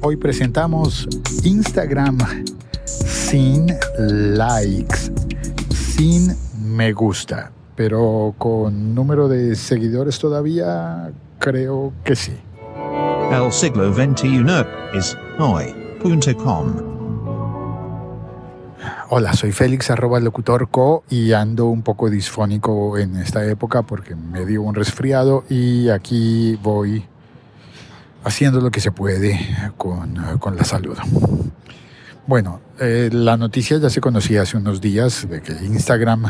Hoy presentamos Instagram sin likes, sin me gusta, pero con número de seguidores todavía creo que sí. El siglo XXI es hoy.com. Hola, soy Félix arroba locutor co y ando un poco disfónico en esta época porque me dio un resfriado y aquí voy haciendo lo que se puede con, con la salud. Bueno, eh, la noticia ya se conocía hace unos días de que Instagram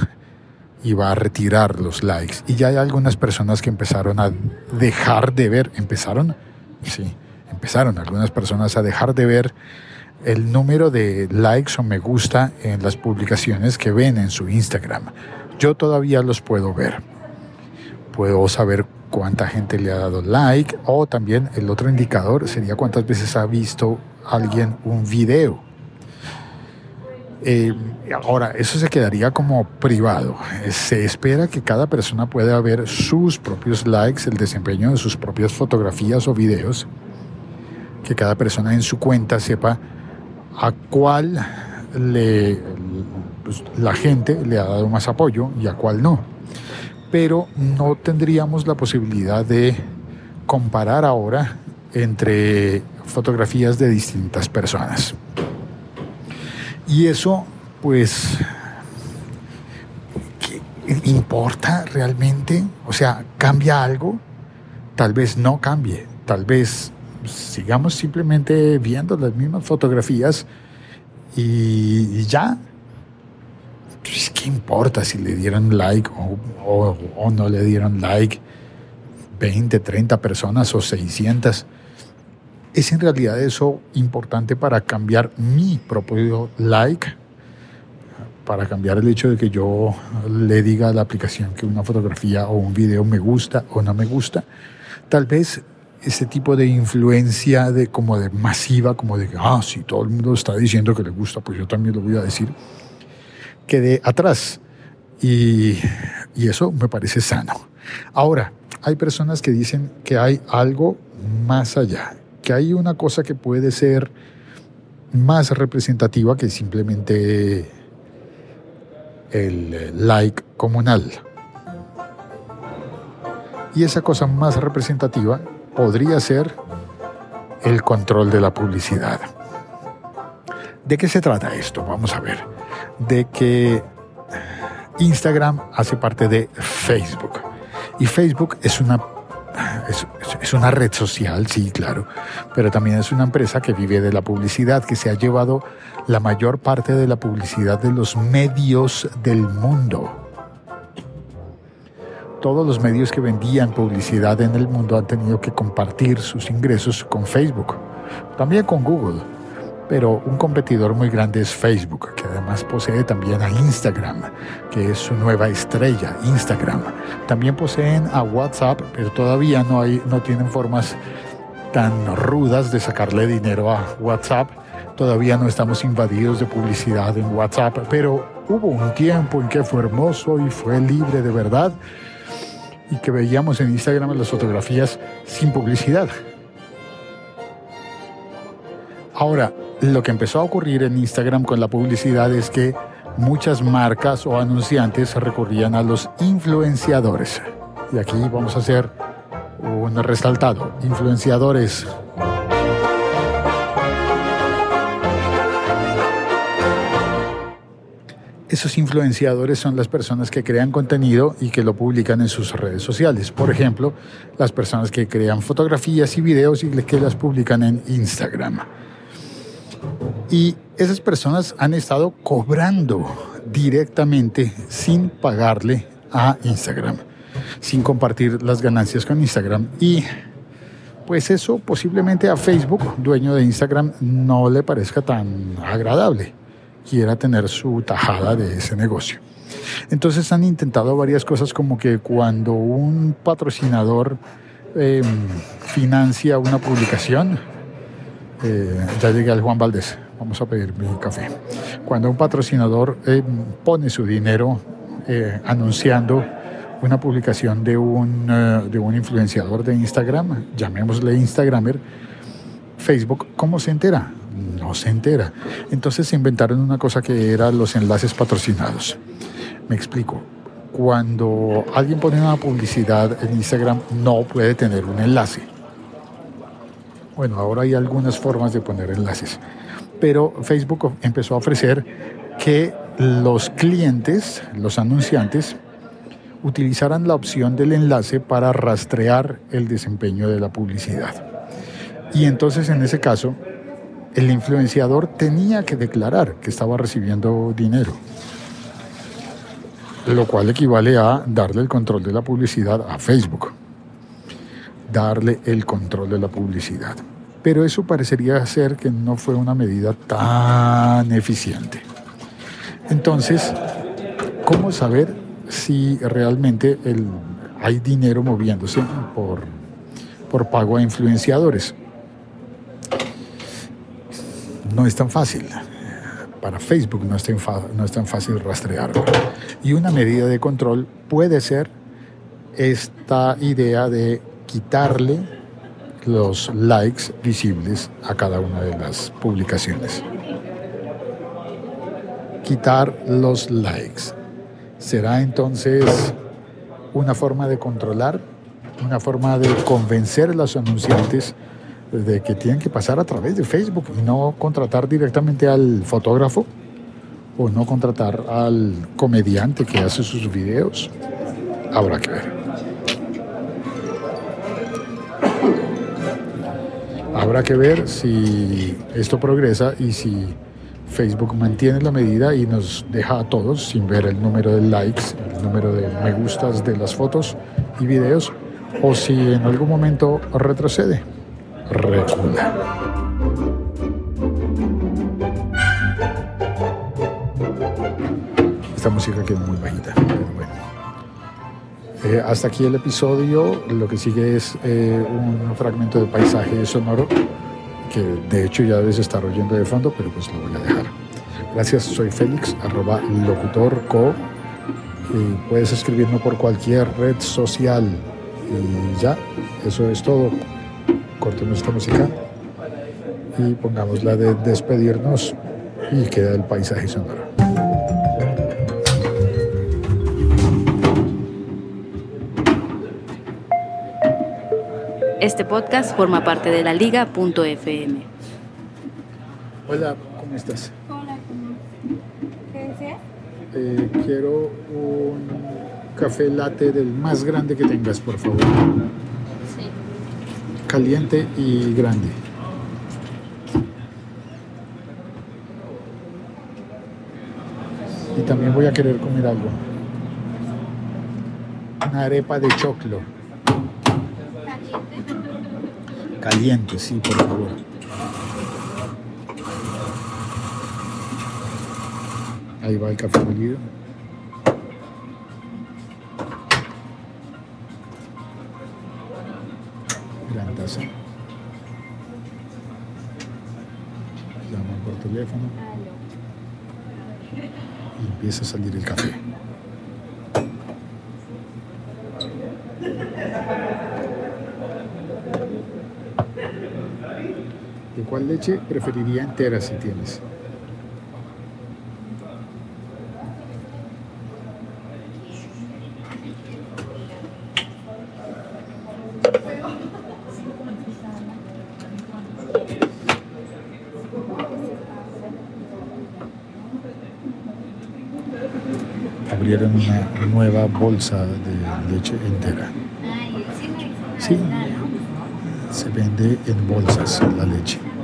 iba a retirar los likes y ya hay algunas personas que empezaron a dejar de ver, empezaron, sí, empezaron algunas personas a dejar de ver el número de likes o me gusta en las publicaciones que ven en su Instagram. Yo todavía los puedo ver. Puedo saber cuánta gente le ha dado like o también el otro indicador sería cuántas veces ha visto alguien un video. Eh, ahora, eso se quedaría como privado. Se espera que cada persona pueda ver sus propios likes, el desempeño de sus propias fotografías o videos, que cada persona en su cuenta sepa a cuál le, pues, la gente le ha dado más apoyo y a cuál no pero no tendríamos la posibilidad de comparar ahora entre fotografías de distintas personas. Y eso, pues, ¿importa realmente? O sea, ¿cambia algo? Tal vez no cambie, tal vez sigamos simplemente viendo las mismas fotografías y, ya, pues, ¿qué importa si le dieron like o, o, no le dieron like 20, 30 personas o 600? ¿Es en realidad eso importante para cambiar mi propio like? Para cambiar el hecho de que yo le diga a la aplicación que una fotografía o un video me gusta o no me gusta. Tal vez ese tipo de influencia de como de masiva, como de ah, si todo el mundo está diciendo que le gusta, pues yo también lo voy a decir quede atrás. Y, y eso me parece sano. Ahora, hay personas que dicen que hay algo más allá, que hay una cosa que puede ser más representativa que simplemente el like comunal. Y esa cosa más representativa podría ser el control de la publicidad. ¿De qué se trata esto? Vamos a ver de que Instagram hace parte de Facebook. Y Facebook es una, es, una red social, sí, claro, pero también es una empresa que vive de la publicidad, que se ha llevado la mayor parte de la publicidad de los medios del mundo. Todos los medios que vendían publicidad en el mundo han tenido que compartir sus ingresos con Facebook, también con Google pero un competidor muy grande es Facebook, que además posee también a Instagram, que es su nueva estrella, Instagram. También poseen a WhatsApp, pero todavía no, hay, no tienen formas tan rudas de sacarle dinero a WhatsApp. Todavía no estamos invadidos de publicidad en WhatsApp, pero hubo un tiempo en que fue hermoso y fue libre de verdad y que veíamos en Instagram las fotografías sin publicidad. Ahora, lo que empezó a ocurrir en Instagram con la publicidad es que muchas marcas o anunciantes recurrían a los influenciadores. Y aquí vamos a hacer un resaltado. Influenciadores. Esos influenciadores son las personas que crean contenido y que lo publican en sus redes sociales. Por ejemplo, las personas que crean fotografías y videos y que las publican en Instagram. Y esas personas han estado cobrando directamente sin pagarle a Instagram, sin compartir las ganancias con Instagram. Y pues eso posiblemente a Facebook, dueño de Instagram, no le parezca tan agradable. Quiera tener su tajada de ese negocio. Entonces han intentado varias cosas como que cuando un patrocinador em, financia una publicación, eh, ya llegué al Juan Valdés vamos a pedir mi café. Cuando un patrocinador eh, pone su dinero eh, anunciando una publicación de un, eh, de un influenciador de Instagram, llamémosle Instagramer, Facebook, ¿cómo se entera? No se entera. Entonces se inventaron una cosa que eran los enlaces patrocinados. Me explico. Cuando alguien pone una publicidad en Instagram, no puede tener un enlace. Bueno, ahora hay algunas formas de poner enlaces. Pero Facebook empezó a ofrecer que los clientes, los anunciantes, utilizaran la opción del enlace para rastrear el desempeño de la publicidad. Y entonces en ese caso, el influenciador tenía que declarar que estaba recibiendo dinero, lo cual equivale a darle el control de la publicidad a Facebook, darle el control de la publicidad. Pero eso parecería ser que no fue una medida tan eficiente. Entonces, ¿cómo saber si realmente hay dinero moviéndose por, por pago a influenciadores? No es tan fácil. Para Facebook no es tan, no es tan fácil rastrearlo. Y una medida de control puede ser esta idea de quitarle los likes visibles a cada una de las publicaciones quitar los likes. ¿Será entonces una forma de controlar, una forma de convencer a los anunciantes de que tienen que pasar a través de Facebook y no contratar directamente al fotógrafo o no contratar al comediante que hace sus videos? Habrá que ver. Habrá que ver si esto progresa y si Facebook mantiene la medida y nos deja a todos sin ver el número de likes, el número de me gustas de las fotos y videos, o si en algún momento retrocede, recula. Esta música queda muy bajita, eh, hasta aquí el episodio, lo que sigue es eh, un fragmento de paisaje sonoro que de hecho ya debes estar oyendo de fondo, pero pues lo voy a dejar. Gracias, soy Félix, arroba locutorco. Y puedes escribirme por cualquier red social. Y ya, eso es todo. Cortemos esta música y pongamos la de despedirnos y queda el paisaje sonoro. Este podcast forma parte de la liga.fm. Hola, ¿cómo estás? Hola, ¿qué deseas? Eh, quiero un café latte del más grande que tengas, por favor. Sí. Caliente y grande. Y también voy a querer comer algo. Una arepa de choclo. Caliente, sí, por favor. Ahí va el café molido. Gran taza. Llaman por teléfono y empieza a salir el café. ¿De cuál leche preferiría entera si tienes? Abrieron una nueva bolsa de leche entera. Dice. Sí, se vende en bolsas la leche. No,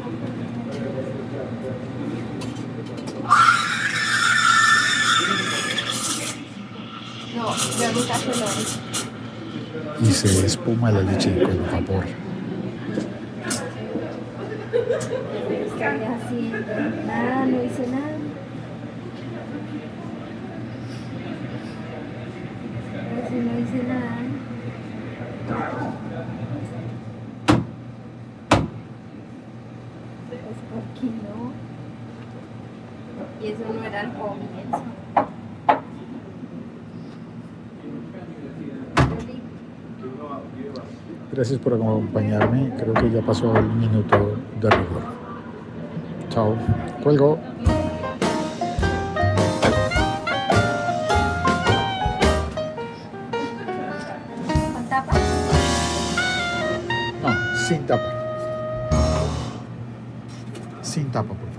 yo nunca se lo hice. Y se espuma la leche con vapor. Nada, no hice nada. Así no hice nada. Pues porque no. Y eso no era el comienzo. Gracias por acompañarme. Creo que ya pasó el minuto de rigor. Chao. Cuelgo. ¿Con tapa? No, sin tapa. Sin tapa, por favor.